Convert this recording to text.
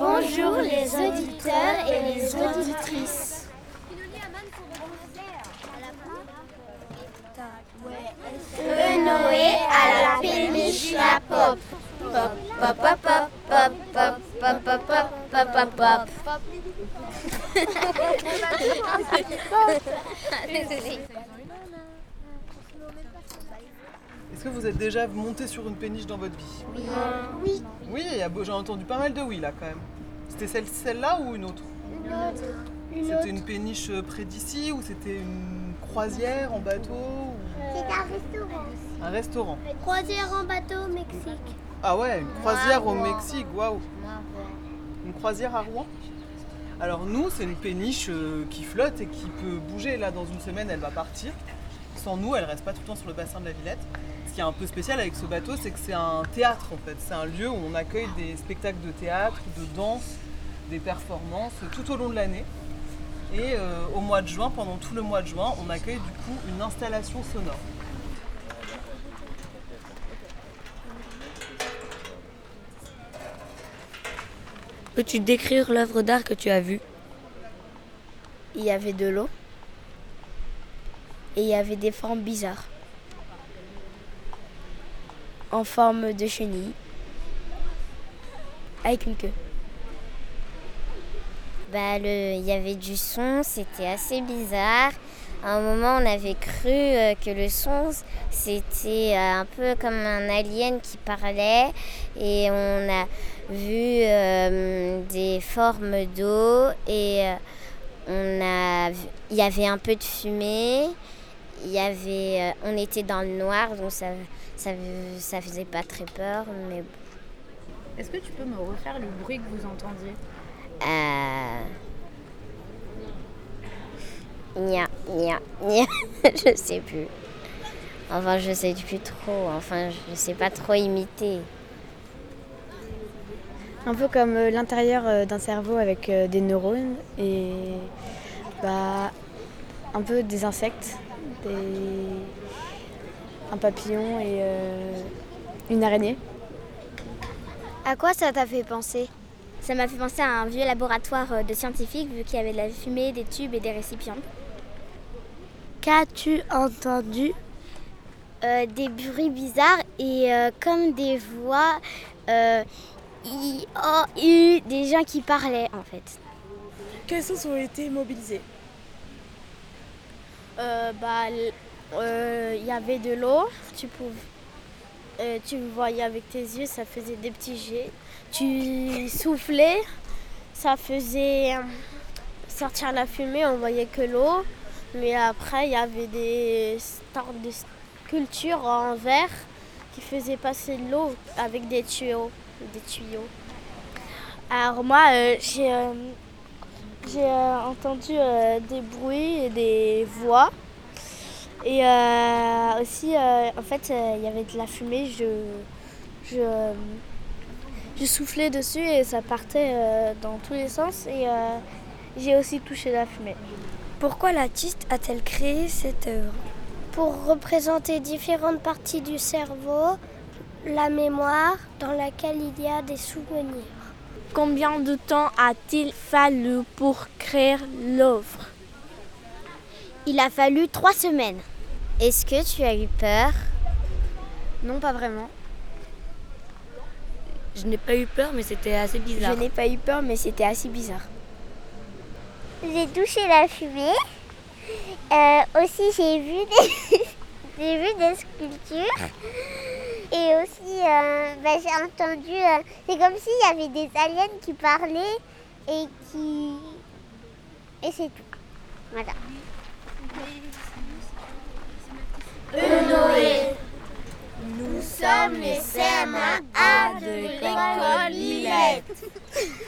Bonjour les auditeurs et les auditrices. Noé à la péniche la pop. Pop, pop, pop, pop, pop, pop, pop, pop, pop, pop, pop. Est-ce que vous êtes déjà monté sur une péniche dans votre vie Oui. Oui, il y a- j'ai entendu pas mal de oui là quand même. C'était celle- celle-là ou une autre Une autre. C'était une péniche euh, près d'ici ou c'était une croisière en bateau ou C'est un restaurant. un restaurant Croisière en bateau au Mexique. Ah ouais, une croisière au. Mexique, waouh Une croisière à Rouen Alors nous, c'est une péniche euh, qui flotte et qui peut bouger. Là, dans une semaine, elle va partir. Sans nous, elle reste pas tout le temps sur le bassin de la Villette. Ce qui est un peu spécial avec ce bateau, c'est que c'est un théâtre en fait. C'est un lieu où on accueille des spectacles de théâtre, de danse, des performances tout au long de l'année. Et euh, au mois de juin, pendant tout le mois de juin, on accueille du coup une installation sonore. Peux-tu décrire l'œuvre d'art que tu as vue? Il y avait de l'eau et il y avait des formes bizarres en forme de chenille avec une queue. Bah, le- il y avait du son, c'était assez bizarre. À un moment, on avait cru euh, que le son, c'était euh, un peu comme un alien qui parlait. Et on a vu euh, des formes d'eau et on a, il y avait un peu de fumée. Il y avait, euh, on était dans le noir, donc ça, ça, ça faisait pas très peur. Mais Est-ce que tu peux me refaire le bruit que vous entendiez? Euh... Nya, nya, nya. je sais plus. Enfin, je sais plus trop. Enfin, je sais pas trop imiter. Un peu comme euh, l'intérieur euh, d'un cerveau avec euh, des neurones et bah, un peu des insectes, des- un papillon et euh, une araignée. À quoi ça t'a fait penser? Ça m'a fait penser à un vieux laboratoire euh, de scientifiques vu qu'il y avait de la fumée, des tubes et des récipients. Qu'as-tu entendu? Euh, Des bruits bizarres et euh, comme des voix, euh, i, o, u, des gens qui parlaient en fait. Quels sens ont été mobilisés? Euh, bah, il y avait de l'eau, tu pouvais, euh, tu voyais avec tes yeux, ça faisait des petits jets. Tu soufflais, ça faisait euh, sortir la fumée, on voyait que l'eau. Mais après, il y avait des sortes de sculptures en verre qui faisaient passer de l'eau avec des tuyaux. Alors moi, euh, j'ai euh, j'ai euh, entendu euh, des bruits et des voix. Et euh, aussi, euh, en fait, euh, il y avait de la fumée. Je, je, je soufflais dessus et ça partait dans tous les sens. Et j'ai aussi touché la fumée. Pourquoi l'artiste a-t-elle créé cette œuvre? Pour représenter différentes parties du cerveau, la mémoire dans laquelle il y a des souvenirs. Combien de temps a-t-il fallu pour créer l'œuvre? Il a fallu trois semaines. Est-ce que tu as eu peur? Non, pas vraiment. Je n'ai pas eu peur, mais c'était assez bizarre. Je n'ai pas eu peur, mais c'était assez bizarre. J'ai touché la fumée. Euh, aussi, j'ai vu des, j'ai vu des sculptures. Et aussi, euh, bah, j'ai entendu. euh, c'est comme s'il y avait des aliens qui parlaient et qui. Et c'est tout. Voilà. Nous sommes les CM1A de l'école Lillette.